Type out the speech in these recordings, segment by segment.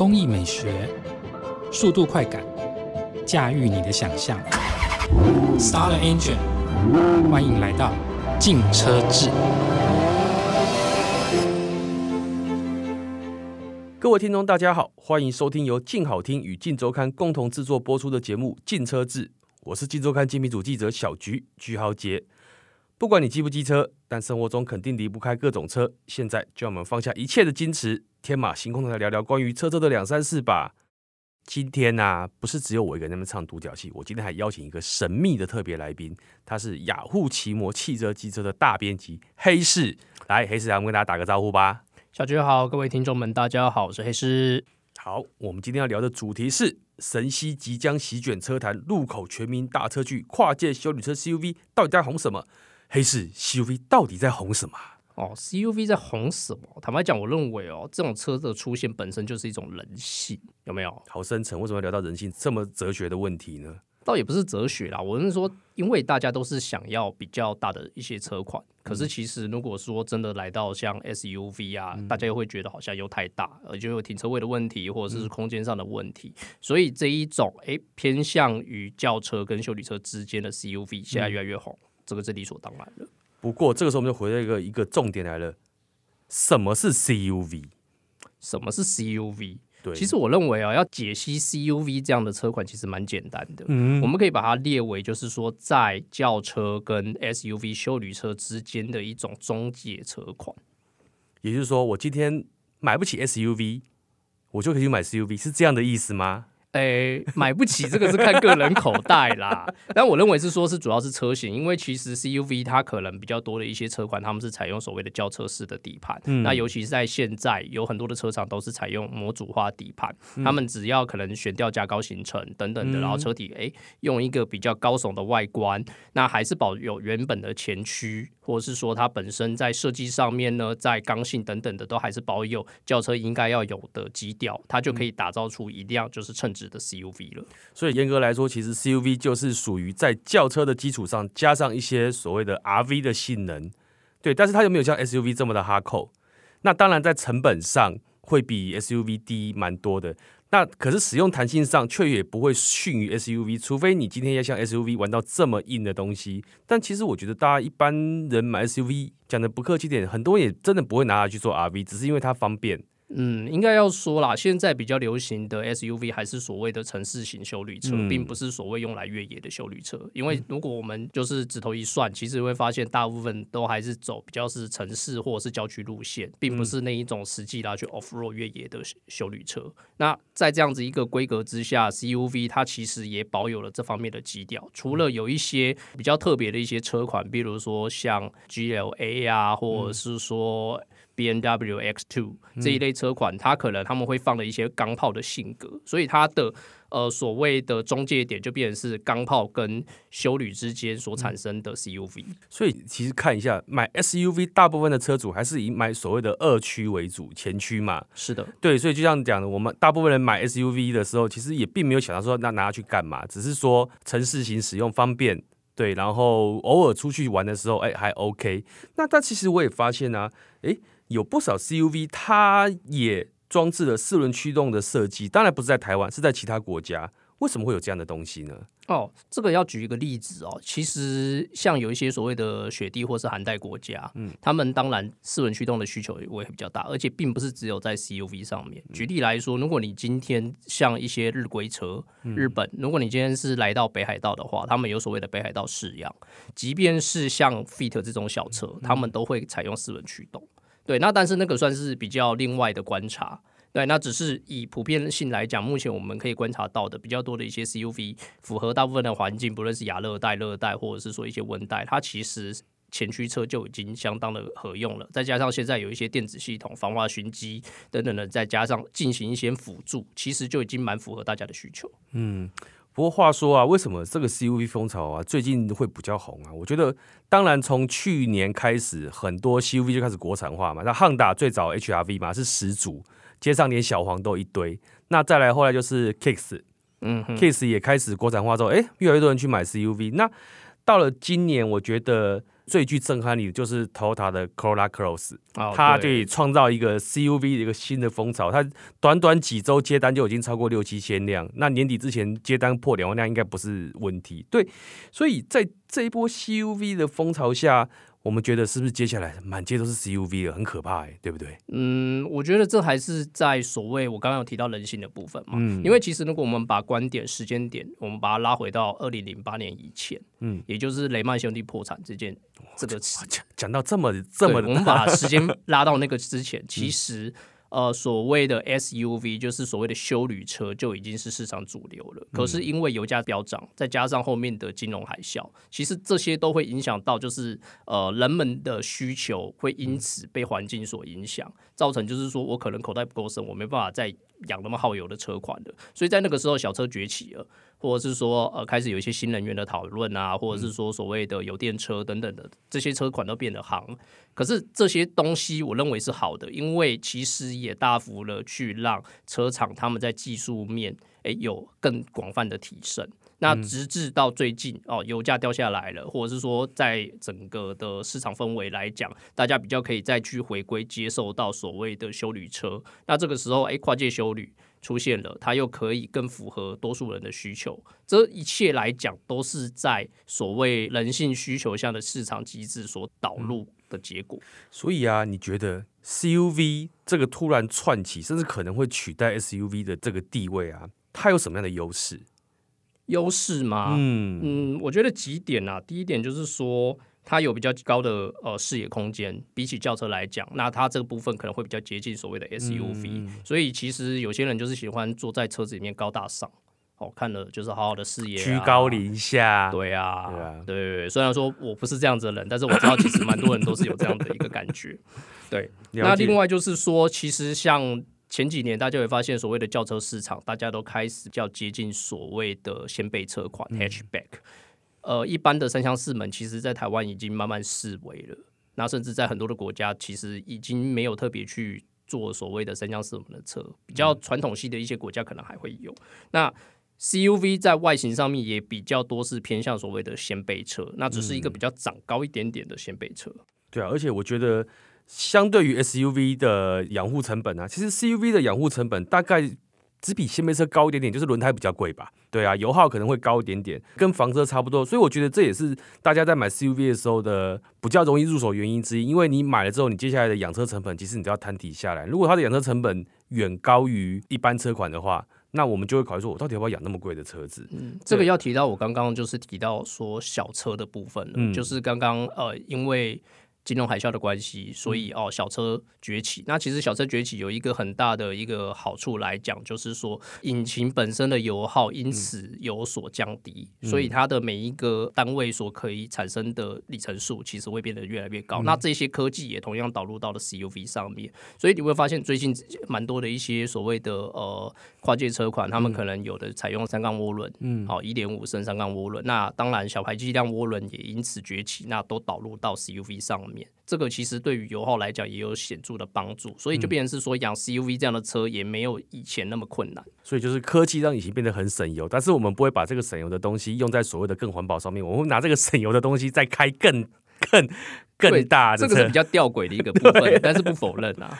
工艺美学、速度快感，驾驭你的想象。Star Engine，欢迎来到竞车志。各位听众，大家好，欢迎收听由静好听与静周刊共同制作播出的节目《竞车志》，我是静周刊精品组记者小菊菊豪杰。不管你机不机车，但生活中肯定离不开各种车。现在就让我们放下一切的矜持，天马行空的来聊聊关于车车的两三事吧。今天呢、不是只有我一个人在那唱独角戏，我今天还邀请一个神秘的特别来宾，他是雅虎奇摩汽车机车的大编辑黑市。来，黑市，来我们跟大家打个招呼吧。小菊好，各位听众们，大家好，我是黑市。好，我们今天要聊的主题是神西即将席卷车坛，路口全民大车剧，跨界修旅车 CUV 到底在红什么？黑市 CUV 到底在红什么？哦，CUV 在红什么？坦白讲，我认为哦，这种车的出现本身就是一种人性，有没有？好深沉，为什么要聊到人性这么哲学的问题呢？倒也不是哲学啦，我是说，因为大家都是想要比较大的一些车款，可是其实如果说真的来到像 SUV 啊，大家又会觉得好像又太大，而且有停车位的问题，或者是空间上的问题，所以这一种诶偏向于轿车跟修理车之间的 CUV 现在越来越红，这个是理所当然的。不过这个时候我们就回到一个一个重点来了，什么是 CUV？什么是 CUV？对，其实我认为啊，要解析 CUV 这样的车款其实蛮简单的。嗯我们可以把它列为就是说，在轿车跟 SUV 修旅车之间的一种中介车款。也就是说，我今天买不起 SUV，我就可以去买 CUV，是这样的意思吗？诶，买不起这个是看个人口袋啦，但我认为是说是主要是车型，因为其实 CUV 它可能比较多的一些车款，他们是采用所谓的轿车式的底盘，嗯。那尤其是在现在有很多的车厂都是采用模组化底盘，嗯他们只要可能悬吊加高行程等等的，然后车体诶用一个比较高耸的外观，那还是保有原本的前驱，或者是说它本身在设计上面呢，在刚性等等的都还是保有轿车应该要有的基调，它就可以打造出一辆就是称职指的 CUV 了。所以严格来说，其实 CUV 就是属于在轿车的基础上加上一些所谓的 RV 的性能，对，但是它又没有像 SUV 这么的哈扣。那当然在成本上会比 SUV 低蛮多的，那可是使用弹性上却也不会逊于 SUV，除非你今天要像 SUV 玩到这么硬的东西。但其实我觉得大家一般人买 SUV，讲的不客气点，很多人也真的不会拿它去做 RV，只是因为它方便。嗯，应该要说啦，现在比较流行的 SUV 还是所谓的城市型修旅车，嗯并不是所谓用来越野的修旅车。因为如果我们就是指头一算，其实会发现大部分都还是走比较是城市或者是郊区路线，并不是那一种实际拿去 off road 越野的修旅车。那在这样子一个规格之下，CUV 它其实也保有了这方面的基调。除了有一些比较特别的一些车款，比如说像 GLA 啊，或者是说 B N W X Two 这一类车款，它可能他们会放了一些钢炮的性格，所以它的呃所谓的中介点就变成是钢炮跟修旅之间所产生的 CUV。所以其实看一下，买 SUV 大部分的车主还是以买所谓的二驱为主，前驱嘛。是的，对，所以就像讲的，我们大部分人买 SUV 的时候，其实也并没有想到说那拿它去干嘛，只是说城市型使用方便，对，然后偶尔出去玩的时候，哎，还 OK。那但其实我也发现啊，哎，有不少 CUV 它也装置了四轮驱动的设计，当然不是在台湾，是在其他国家。为什么会有这样的东西呢？哦，这个要举一个例子哦。其实像有一些所谓的雪地或是寒带国家，嗯，他们当然四轮驱动的需求也会比较大，而且并不是只有在 CUV 上面。举例来说，如果你今天像一些日规车，日本，如果你今天是来到北海道的话，他们有所谓的北海道式样，即便是像 Fit 这种小车，他们都会采用四轮驱动。对，那但是那个算是比较另外的观察。对，那只是以普遍性来讲，目前我们可以观察到的比较多的一些 CUV，符合大部分的环境，不论是亚热带、热带，或者是说一些温带，它其实前驱车就已经相当的合用了。再加上现在有一些电子系统、防滑循迹等等的，再加上进行一些辅助，其实就已经蛮符合大家的需求。嗯不过话说啊，为什么这个 CUV 风潮啊最近会比较红啊？我觉得，当然从去年开始，很多 CUV 就开始国产化嘛。那汉达最早 HRV 嘛是始祖，街上连小黄都一堆。那再来后来就是 Kicks，嗯哼，Kicks 也开始国产化之后，哎，越来越多人去买 CUV。那到了今年，我觉得最具震撼力的就是 Toyota 的 Corolla Cross，哦它可对以创造一个 CUV 的一个新的风潮。它短短几周接单就已经超过六七千辆，那年底之前接单破两万辆应该不是问题。对，所以在这一波 CUV 的风潮下，我们觉得是不是接下来满街都是 CUV 了，很可怕欸、对不对？嗯，我觉得这还是在所谓我刚刚有提到人性的部分嘛。嗯因为其实如果我们把观点、时间点，我们把它拉回到二零零八年以前，嗯，也就是雷曼兄弟破产这件这个事讲讲到这么这么我们把时间 拉到那个之嗯前，其实。呃，所谓的 SUV 就是所谓的休旅车，就已经是市场主流了。可嗯是因为油价飙涨，再加上后面的金融海啸，其实这些都会影响到，就是呃人们的需求会因此被环境所影响，造成就是说我可能口袋不够深，我没办法再养那么耗油的车款的。所以在那个时候，小车崛起了，或者是说呃开始有一些新能源的讨论啊，或者是说所谓的油电车等等的这些车款都变得行。可是这些东西我认为是好的，因为其实也大幅了去让车厂他们在技术面诶有更广泛的提升。那直至到最近哦，油价掉下来了，或者是说在整个的市场氛围来讲，大家比较可以再去回归接受到所谓的修旅车。那这个时候，诶，跨界修旅出现了，它又可以更符合多数人的需求。这一切来讲，都是在所谓人性需求下的市场机制所导入的结果。所以啊，你觉得 CUV 这个突然窜起，甚至可能会取代 SUV 的这个地位啊，它有什么样的优势？优势吗？嗯嗯，我觉得几点啊。第一点就是说，它有比较高的呃视野空间，比起轿车来讲，那它这个部分可能会比较接近所谓的 SUV、所以其实有些人就是喜欢坐在车子里面高大上，哦，看了就是好好的视野、啊，居高临下，对啊，对啊。对对对虽然说我不是这样子的人，但是我知道其实蛮多人都是有这样的一个感觉。对，那另外就是说，其实像前几年大家会发现，所谓的轿车市场，大家都开始较接近所谓的掀背车款、hatchback。呃，一般的三厢四门，其实在台湾已经慢慢式微了。那甚至在很多的国家，其实已经没有特别去做所谓的三厢四门的车，比较传统系的一些国家可能还会有。那 CUV 在外形上面也比较多是偏向所谓的掀背车，那只是一个比较长高一点点的掀背车。对啊，而且我觉得相对于 SUV 的养护成本啊，其实 CUV 的养护成本大概只比掀背车高一点点，就是轮胎比较贵吧。对啊，油耗可能会高一点点，跟房车差不多。所以我觉得这也是大家在买 CUV 的时候的比较容易入手原因之一。因为你买了之后，你接下来的养车成本其实你都要摊底下来。如果它的养车成本远高于一般车款的话，那我们就会考虑说，我到底要不要养那么贵的车子？嗯，这个要提到我刚刚就是提到说小车的部分了，嗯就是刚刚呃，因为金融海啸的关系，所以哦小车崛起。那其实小车崛起有一个很大的一个好处来讲，就是说引擎本身的油耗因此有所降低，所以它的每一个单位所可以产生的里程数其实会变得越来越高。那这些科技也同样导入到了 CUV 上面，所以你会发现最近蛮多的一些所谓的呃跨界车款，他们可能有的采用三缸涡轮，嗯，好一点五升三缸涡轮。那当然小排气量涡轮也因此崛起，那都导入到 CUV 上面。这个其实对于油耗来讲也有显著的帮助，所以就变成是说养 CUV 这样的车也没有以前那么困难。所以就是科技让引擎变得很省油，但是我们不会把这个省油的东西用在所谓的更环保上面，我们会拿这个省油的东西再开更更更大的车这个是比。较吊诡的一个部分，但是不否认啊。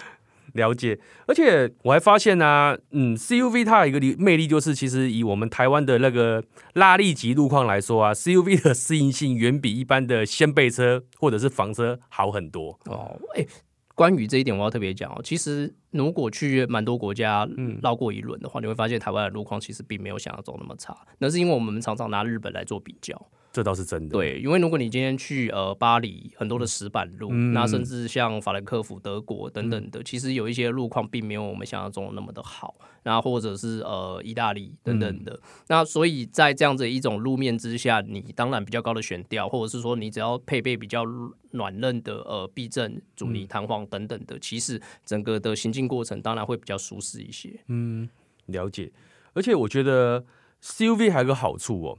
了解，而且我还发现呢、啊，嗯，CUV 它有一个力魅力，就是其实以我们台湾的那个拉力级路况来说啊，CUV 的适应性远比一般的掀背车或者是房车好很多。哦，哎、关于这一点我要特别讲哦，其实如果去蛮多国家绕过一轮的话，你会发现台湾的路况其实并没有想象中那么差。那是因为我们常常拿日本来做比较。这倒是真的。，对，因为如果你今天去呃巴黎，很多的石板路，那甚至像法兰克福、德国等等的，其实有一些路况并没有我们想象中那么的好，那或者是呃意大利等等的，那所以在这样子一种路面之下，你当然比较高的悬吊，或者是说你只要配备比较软韧的呃避震、阻尼弹簧等等的，其实整个的行进过程当然会比较舒适一些。嗯了解。而且我觉得 CUV 还有个好处哦，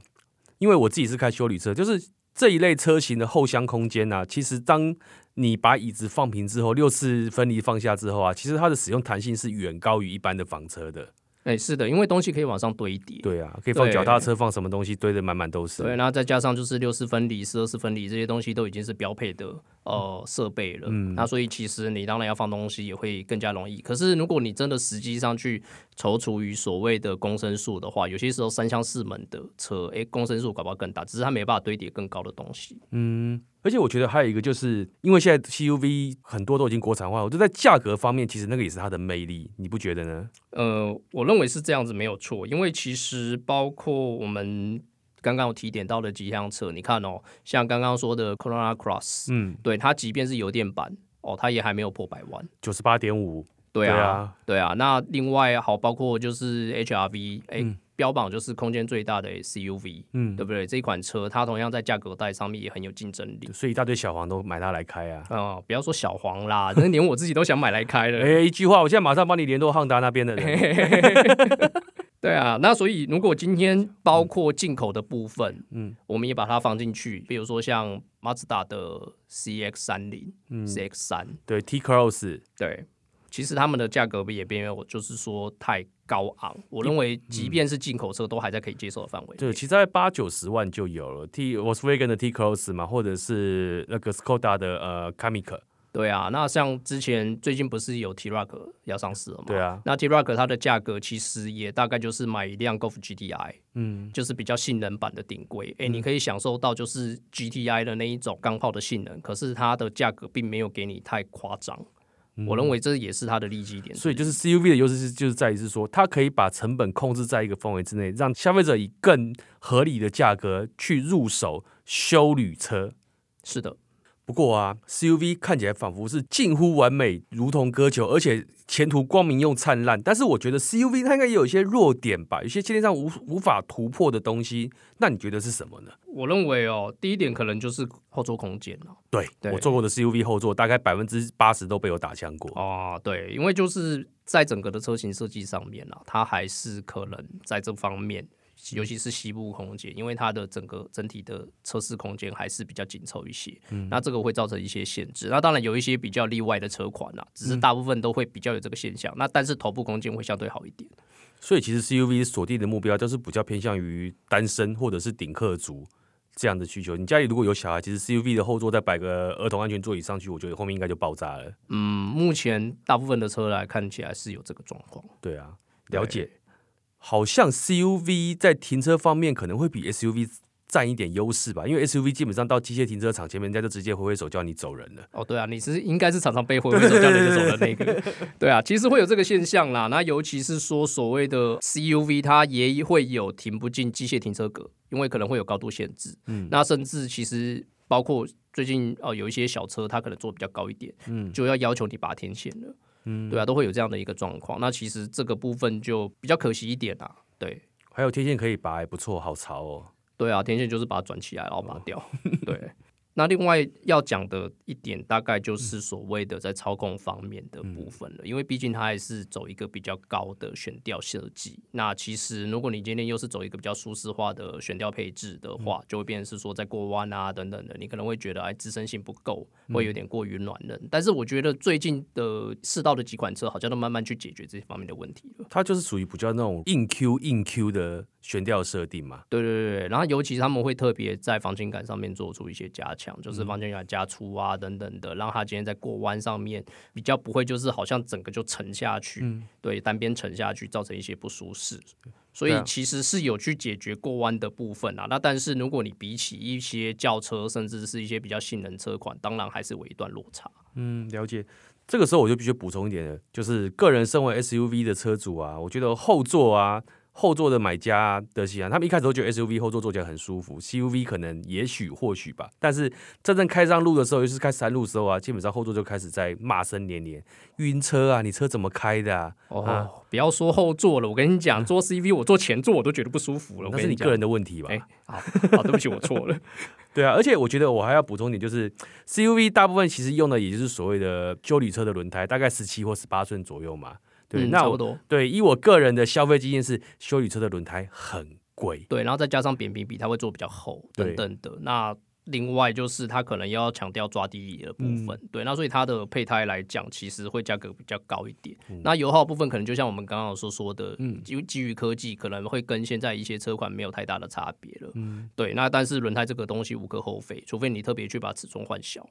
因为我自己是开修理车，就是这一类车型的后箱空间呢、其实当你把椅子放平之后，六次分离放下之后啊，其实它的使用弹性是远高于一般的房车的。哎，是的，因为东西可以往上堆叠。对啊，可以放脚踏车，放什么东西堆的满满都是。对，然后再加上就是六四分离、四二四分离这些东西都已经是标配的呃设备了。嗯那所以其实你当然要放东西也会更加容易。可是如果你真的实际上去踌躇于所谓的公升数的话，有些时候三厢四门的车，哎，公升数搞不好更大，只是它没办法堆叠更高的东西。嗯，而且我觉得还有一个，就是因为现在 CUV 很多都已经国产化，我觉得在价格方面，其实那个也是它的魅力，你不觉得呢？呃，我认为是这样子没有错，因为其实包括我们刚刚有提点到的几辆车，你看哦，像刚刚说的 Corona Cross，嗯，对它即便是油电版哦，它也还没有破百万。九十八点五，对啊，对啊。那另外好，包括就是 HRV，哎、嗯标榜就是空间最大的 SUV，嗯对，不对？这一款车它同样在价格带上面也很有竞争力。所以一大堆小黄都买它来开啊。哦、不要说小黄啦，真的连我自己都想买来开了。哎、一句话，我现在马上帮你联络汉达那边的人。对啊，那所以如果今天包括进口的部分，嗯我们也把它放进去，比如说像马自达的 CX 三零、嗯，CX 三，对，T Cross，对，其实他们的价格也没有就是说太高昂，我认为即便是进口车都还在可以接受的范围内。对，其实在八九十万就有了 T Volkswagen 的 T Cross 嘛，或者是那个 Skoda 的呃 Kamiq。对啊，那像之前最近不是有 T-Roc 要上市了吗？对啊，那 T-Roc 它的价格其实也大概就是买一辆 Golf GTI，嗯，就是比较性能版的顶规。哎、你可以享受到就是 GTI 的那一种钢炮的性能，可是它的价格并没有给你太夸张。我认为这也是它的利基点所以就是 CUV 的优势是就是在于是说，它可以把成本控制在一个范围之内，让消费者以更合理的价格去入手修旅车。是的，不过啊，CUV 看起来仿佛是近乎完美，如同歌球，而且前途光明又灿烂。但是我觉得 CUV 它应该也有一些弱点吧，有些界面上无无法突破的东西。那你觉得是什么呢？我认为哦，第一点可能就是后座空间了。对对我坐过的 CUV 后座，大概百分之八十都被我打枪过。哦，对，因为就是在整个的车型设计上面啊，它还是可能在这方面，尤其是西部空间，因为它的整个整体的车室空间还是比较紧凑一些，那这个会造成一些限制。那当然有一些比较例外的车款啊，只是大部分都会比较有这个现象。那但是头部空间会相对好一点。所以其实 CUV 锁定的目标就是比较偏向于单身或者是顶客族这样的需求。你家里如果有小孩，其实 CUV 的后座再摆个儿童安全座椅上去，我觉得后面应该就爆炸了。嗯，目前大部分的车来看起来是有这个状况。对啊，了解。好像 CUV 在停车方面可能会比 SUV 占一点优势吧，因为 SUV 基本上到机械停车场前面，人家就直接挥挥手叫你走人了。哦，对啊，你是应该是常常被挥挥手叫人家走的那个，对啊，其实会有这个现象啦。那尤其是说所谓的 CUV，它也会有停不进机械停车格，因为可能会有高度限制。嗯那甚至其实包括最近哦、有一些小车，它可能做比较高一点，嗯就要要求你拔天线了。嗯，对啊，都会有这样的一个状况。那其实这个部分就比较可惜一点啊。对，还有天线可以拔，还不错，好潮哦。对啊，天线就是把它转起来，然后拔掉。对，那另外要讲的一点，大概就是所谓的在操控方面的部分了，因为毕竟它还是走一个比较高的悬吊设计。那其实如果你今天又是走一个比较舒适化的悬吊配置的话，就会变成是说在过弯啊等等的，你可能会觉得哎支撑性不够，会有点过于软韧。但是我觉得最近的试到的几款车，好像都慢慢去解决这方面的问题了。它就是属于比较那种硬 Q 硬 Q 的悬吊设定嘛。对对对对，然后尤其他们会特别在防倾感上面做出一些加强，就是防倾感加粗啊等等的，让它今天在过弯上面比较不会就是好像整个就沉下去，对单边沉下去造成一些不舒适。所以其实是有去解决过弯的部分啊，那但是如果你比起一些轿车，甚至是一些比较性能车款，当然还是有一段落差。嗯，了解。这个时候我就必须补充一点了，就是个人身为 SUV 的车主啊，我觉得后座啊，后座的买家的喜欢，他们一开始都觉得 SUV 后座坐起来很舒服，CUV 可能也许或许吧，但是真正开上路的时候，尤其是开山路的时候啊，基本上后座就开始在骂声连连，晕车啊，你车怎么开的啊？哦，啊不要说后座了，我跟你讲，坐 CV 我坐前座我都觉得不舒服了。那是你个人的问题吧？哎、好，好，对不起，我错了。对啊，而且我觉得我还要补充一点，就是 CUV 大部分其实用的也就是所谓的修理车的轮胎，大概十七或十八寸左右嘛。对，嗯那我差不多。对以我个人的消费经验是，修理车的轮胎很贵。对，然后再加上扁平比，它会做比较厚等等的。那另外就是它可能要强调抓地力的部分，对，那所以它的配胎来讲，其实会价格比较高一点。那油耗部分可能就像我们刚刚所说的，基基于科技可能会跟现在一些车款没有太大的差别了。嗯，对，那但是轮胎这个东西无可厚非，除非你特别去把尺寸换小。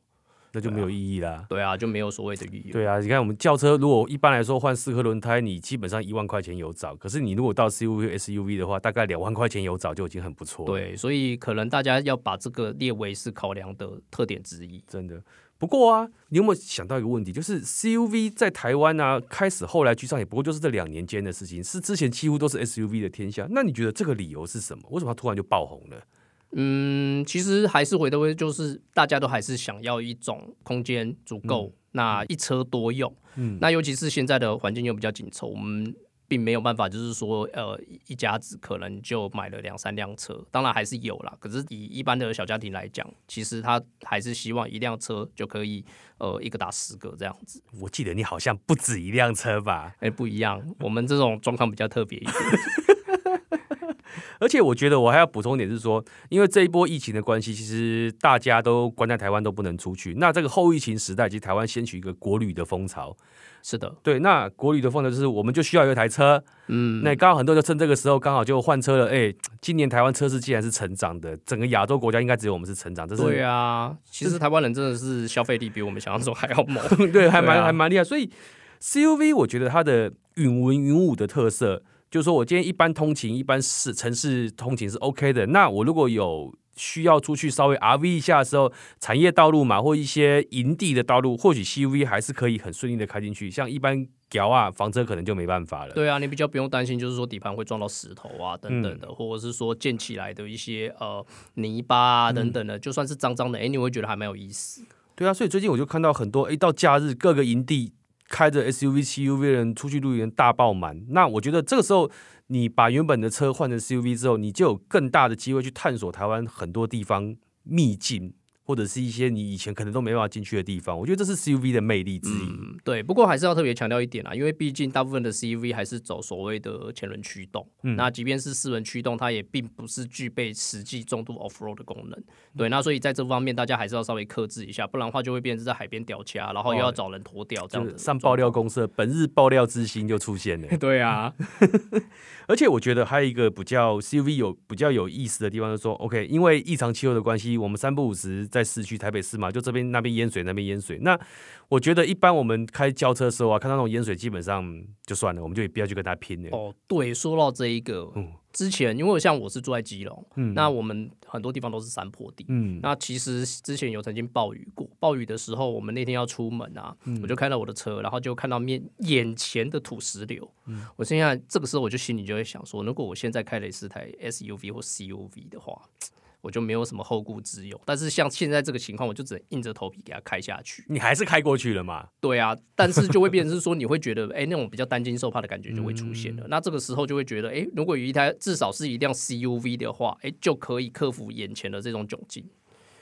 那就没有意义啦。对啊，就没有所谓的意义。对啊，你看我们轿车，如果一般来说换四颗轮胎，你基本上一万块钱有找。可是你如果到 CUV、SUV 的话，大概两万块钱有找就已经很不错。对，所以可能大家要把这个列为是考量的特点之一。真的。不过啊，你有没有想到一个问题，就是 CUV 在台湾呢开始后来居上，也不过就是这两年间的事情，是之前几乎都是 SUV 的天下。那你觉得这个理由是什么？为什么它突然就爆红了？嗯，其实还是回到就是大家都还是想要一种空间足够，那一车多用。嗯，那尤其是现在的环境又比较紧凑，我们并没有办法，就是说，呃，一家子可能就买了两三辆车，当然还是有啦。可是以一般的小家庭来讲，其实他还是希望一辆车就可以，呃，一个打十个这样子。我记得你好像不止一辆车吧？哎，不一样，我们这种状况比较特别一点。而且我觉得我还要补充一点是说，因为这一波疫情的关系，其实大家都关在台湾都不能出去。那这个后疫情时代，其实台湾掀起一个国旅的风潮。是的，对。那国旅的风潮就是，我们就需要有一台车。嗯。那刚好很多人就趁这个时候刚好就换车了。哎，今年台湾车市竟然是成长的，整个亚洲国家应该只有我们是成长。这是对啊。其实台湾人真的是消费力比我们想象中还要猛。对，还蛮还蛮厉害。所以 CUV 我觉得它的云文云武的特色。就是说我今天一般通勤，一般是城市通勤是 OK 的。那我如果有需要出去稍微 RV 一下的时候，产业道路嘛，或一些营地的道路，或许 CUV 还是可以很顺利的开进去。像一般屌啊房车可能就没办法了。对啊，你比较不用担心，就是说底盘会撞到石头啊等等的，或者是说建起来的一些呃泥巴啊等等的，就算是脏脏的，哎，你会觉得还蛮有意思。对啊，所以最近我就看到很多，哎，到假日各个营地。开着 SUV、CUV 的人出去露营大爆满，那我觉得这个时候你把原本的车换成 CUV 之后，你就有更大的机会去探索台湾很多地方秘境。或者是一些你以前可能都没办法进去的地方，我觉得这是 CUV 的魅力之一。对，不过还是要特别强调一点啊，因为毕竟大部分的 CUV 还是走所谓的前轮驱动，那即便是四轮驱动，它也并不是具备实际重度 off road 的功能。对，那所以在这方面大家还是要稍微克制一下，不然的话就会变成在海边掉卡，然后又要找人拖掉这样子。上爆料公社，本日爆料之星就出现了。对啊，而且我觉得还有一个比较 CUV 有比较有意思的地方，就是说 OK，因为异常气候的关系，我们三不五时在市区台北市嘛，就这边那边淹水，那边淹水。那我觉得一般我们开轿车的时候啊，看到那种淹水，基本上就算了，我们就不要去跟他拼了。哦，对，说到这一个，嗯，之前因为像我是住在基隆，嗯，那我们很多地方都是山坡地，嗯，那其实之前有曾经暴雨过，暴雨的时候，我们那天要出门啊，我就开到我的车，然后就看到面眼前的土石流，嗯，我现在这个时候我就心里就会想说，如果我现在开的是台 SUV 或 CUV 的话。我就没有什么后顾之忧，但是像现在这个情况，我就只能硬着头皮给他开下去。你还是开过去了嘛？对啊，但是就会变成是说，你会觉得，哎，那种比较担惊受怕的感觉就会出现了。那这个时候就会觉得，哎，如果有一台至少是一辆 CUV 的话，哎，就可以克服眼前的这种窘境。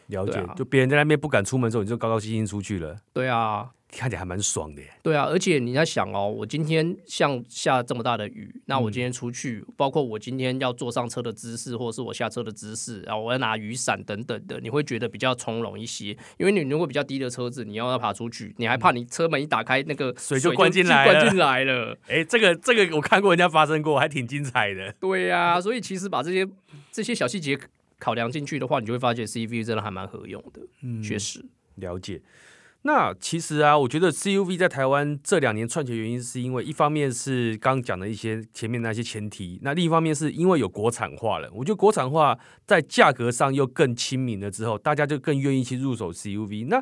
了解，就别人在那边不敢出门的时候，你就高高兴兴出去了。对啊。看起来还蛮爽的，对啊，而且你在想哦，我今天像下这么大的雨，那我今天出去，包括我今天要坐上车的姿势，或者是我下车的姿势，然后我要拿雨伞等等的，你会觉得比较从容一些。因为你如果比较低的车子，你要要爬出去，你还怕你车门一打开，那个水就灌进来，灌进来了。哎，这个这个我看过人家发生过，还挺精彩的。对呀，所以其实把这些这些小细节考量进去的话，你就会发现 C V 真的还蛮合用的。嗯，确实了解。那其实啊，我觉得 CUV 在台湾这两年串起原因，是因为一方面是刚刚讲的一些前面那些前提，那另一方面是因为有国产化了。我觉得国产化在价格上又更亲民了之后，大家就更愿意去入手 CUV。那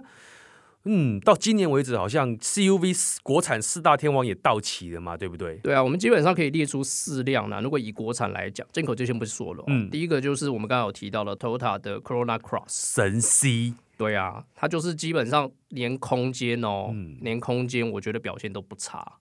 嗯，到今年为止，好像 CUV 国产四大天王也到齐了嘛，对不对？对啊，我们基本上可以列出四辆啦。如果以国产来讲，进口就先不说了。嗯，第一个就是我们刚刚有提到了 Toyota 的 Corona Cross 神 C。对啊，它就是基本上连空间哦，连空间我觉得表现都不差。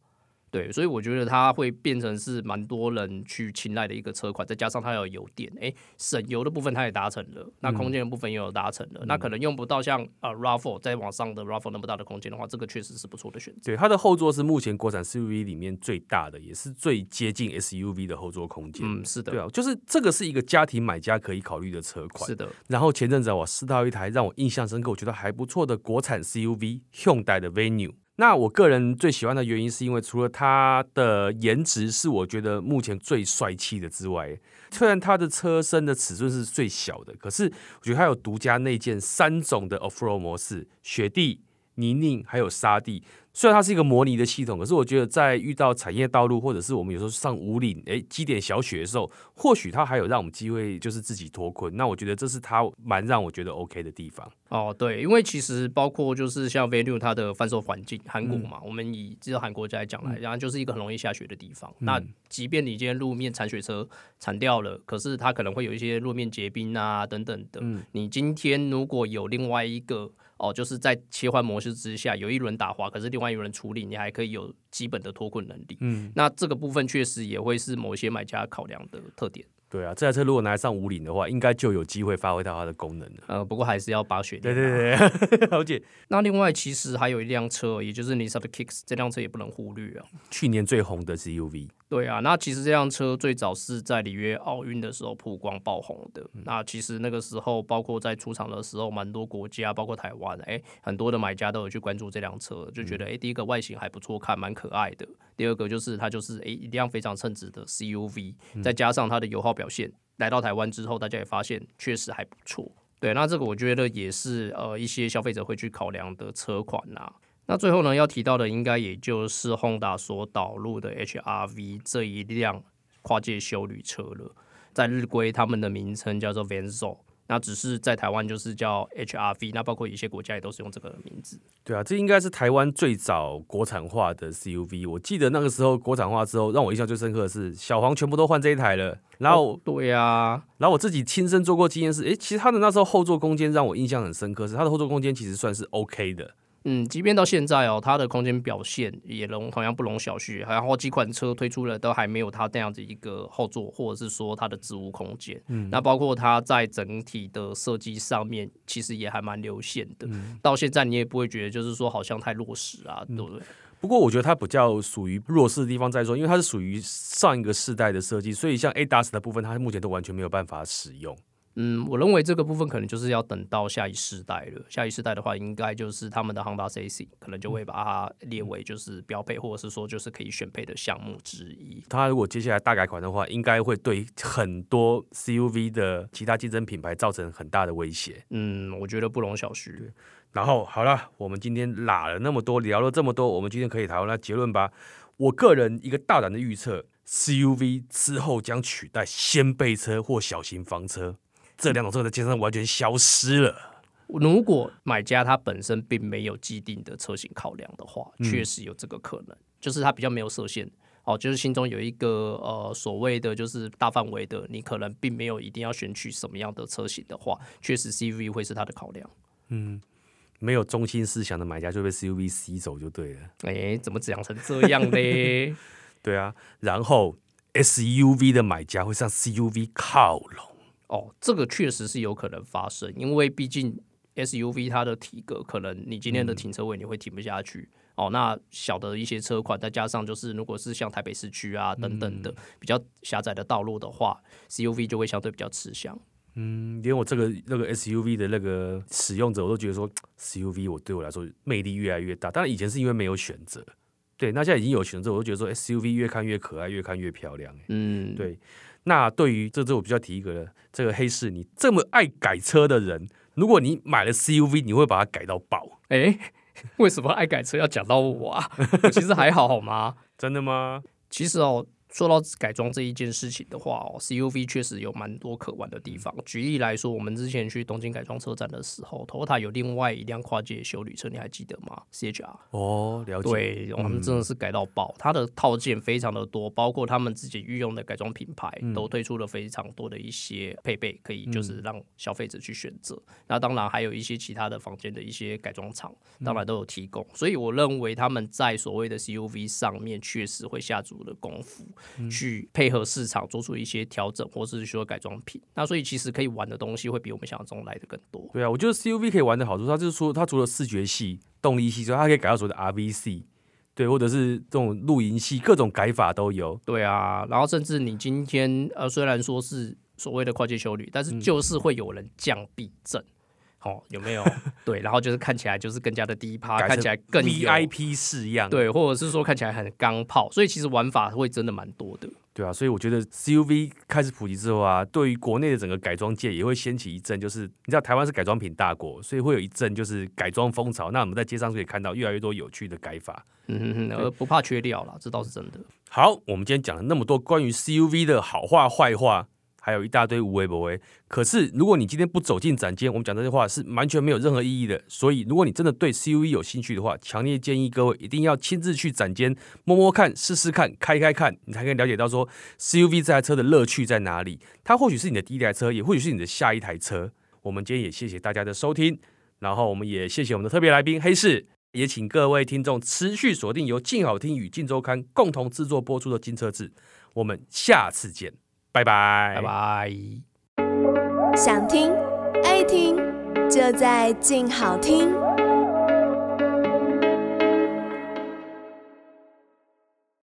对，所以我觉得它会变成是蛮多人去青睐的一个车款，再加上它有油电，哎，省油的部分它也达成了，那空间的部分也有达成了，那可能用不到像呃 Rav4 再往上的 Rav4 那么大的空间的话，这个确实是不错的选择。对，它的后座是目前国产 SUV 里面最大的，也是最接近 SUV 的后座空间。嗯，是的，对啊，就是这个是一个家庭买家可以考虑的车款。是的。然后前阵子我试到一台让我印象深刻，我觉得还不错的国产 SUV，Hyundai 的 Venue。那我个人最喜欢的原因，是因为除了它的颜值是我觉得目前最帅气的之外，虽然它的车身的尺寸是最小的，可是我觉得它有独家内建三种的 Offroad 模式：雪地、泥泞还有沙地。虽然它是一个模拟的系统，可是我觉得在遇到产业道路，或者是我们有时候上五岭，哎，积点小雪的时候，或许它还有让我们机会，就是自己脱困。那我觉得这是它蛮让我觉得 OK 的地方。哦，对，因为其实包括就是像 Venue 它的贩售环境，韩国嘛，我们以只有韩国来讲来，然后就是一个很容易下雪的地方。那即便你今天路面铲雪车铲掉了，可是它可能会有一些路面结冰啊等等的。你今天如果有另外一个。哦，就是在切换模式之下，有一轮打滑，可是另外一轮处理，你还可以有基本的脱困能力。嗯，那这个部分确实也会是某些买家考量的特点。对啊，这台车如果拿来上五岭的话，应该就有机会发挥到它的功能了。呃，不过还是要把雪对对对，了解。那另外，其实还有一辆车，也就是 Nissan 的 Kicks，这辆车也不能忽略啊。去年最红的 SUV。对啊，那其实这辆车最早是在里约奥运的时候曝光爆红的。那其实那个时候，包括在出厂的时候，蛮多国家，包括台湾，哎，很多的买家都有去关注这辆车，就觉得哎，第一个外形还不错看，蛮可爱的。第二个就是它就是哎一辆非常称职的 CUV，再加上它的油耗表现，来到台湾之后，大家也发现确实还不错。对，那这个我觉得也是呃一些消费者会去考量的车款呐。那最后呢，要提到的应该也就是 Honda 所导入的 HRV 这一辆跨界修旅车了。在日规，他们的名称叫做 Venzo，那只是在台湾就是叫 HRV。那包括一些国家也都是用这个名字。对啊，这应该是台湾最早国产化的 CUV。我记得那个时候国产化之后，让我印象最深刻的是小黄全部都换这一台了。然后，对呀，然后我自己亲身做过经验是，诶，其实它的那时候后座空间让我印象很深刻，是它的后座空间其实算是 OK 的。嗯，即便到现在哦，它的空间表现也容同样不容小觑。然后几款车推出了，都还没有它那样子一个后座，或者是说它的置物空间。嗯，那包括它在整体的设计上面，其实也还蛮流线的。到现在你也不会觉得就是说好像太落实啊，对不对？不过我觉得它比较属于弱势的地方在说，因为它是属于上一个世代的设计，所以像 A d a s 的部分，它目前都完全没有办法使用。嗯，我认为这个部分可能就是要等到下一世代了。下一世代的话，应该就是他们的 Honda CC 可能就会把它列为就是标配，或者是说就是可以选配的项目之一。它如果接下来大改款的话，应该会对很多 CUV 的其他竞争品牌造成很大的威胁。嗯，我觉得不容小觑。然后好了，我们今天拉了那么多，聊了这么多，我们今天可以谈那结论吧。我个人一个大胆的预测，CUV 之后将取代掀背车或小型房车。这两种车在街上完全消失了。如果买家他本身并没有既定的车型考量的话，确实有这个可能，就是他比较没有设限哦，就是心中有一个呃所谓的就是大范围的，你可能并没有一定要选取什么样的车型的话，确实 C V 会是他的考量。嗯，没有中心思想的买家就被 C V 吸走就对了。哎，怎么讲成这样嘞？对啊，然后 S U V 的买家会向 C U V 靠拢。哦，这个确实是有可能发生，因为毕竟 SUV 它的体格，可能你今天的停车位你会停不下去。哦，那小的一些车款，再加上就是如果是像台北市区啊等等的比较狭窄的道路的话，CUV 就会相对比较吃香。嗯，连我这个那个 SUV 的那个使用者，我都觉得说 CUV 我对我来说魅力越来越大。当然以前是因为没有选择，对，那现在已经有选择，我就觉得说 SUV 越看越可爱，越看越漂亮。嗯，对。那对于这这我比较提一个了，这个黑市，你这么爱改车的人，如果你买了 CUV，你会把它改到爆？哎，为什么爱改车要讲到我啊？其实还好，好吗？真的吗？其实哦，说到改装这一件事情的话哦，CUV 确实有蛮多可玩的地方。举例来说，我们之前去东京改装车展的时候，Toyota 有另外一辆跨界修旅车，你还记得吗？CHR 哦，了解。对，我们真的是改到爆，它的套件非常的多，包括他们自己御用的改装品牌都推出了非常多的一些配备，可以就是让消费者去选择。那当然还有一些其他的房间的一些改装厂，当然都有提供。所以我认为他们在所谓的 CUV 上面确实会下足了功夫。去配合市场做出一些调整，或是说改装品。那所以其实可以玩的东西会比我们想象中来的更多。对啊，我觉得 CUV 可以玩的好处，它就是说它除了视觉系、动力系之外，它可以改到所谓的 RVC，对，或者是这种露营系，各种改法都有。对啊，然后甚至你今天呃，虽然说是所谓的跨界修旅，但是就是会有人降避震。哦，有没有？对，然后就是看起来就是更加的低趴，看起来更 VIP 式样，对，或者是说看起来很钢炮，所以其实玩法会真的蛮多的。对啊，所以我觉得 CUV 开始普及之后啊，对于国内的整个改装界也会掀起一阵，就是你知道台湾是改装品大国，所以会有一阵就是改装风潮。那我们在街上可以看到越来越多有趣的改法，嗯，而不怕缺料啦，这倒是真的。好，我们今天讲了那么多关于 CUV 的好话坏话。还有一大堆无为不为，可是如果你今天不走进展间，我们讲这些话是完全没有任何意义的。所以，如果你真的对 CUV 有兴趣的话，强烈建议各位一定要亲自去展间摸摸看、试试看、开开看，你才可以了解到说 CUV 这台车的乐趣在哪里。它或许是你的第一台车，也或许是你的下一台车。我们今天也谢谢大家的收听，然后我们也谢谢我们的特别来宾黑市，也请各位听众持续锁定由静好听与静周刊共同制作播出的《金车志》，我们下次见。拜拜拜拜！想听爱听，就在静好听。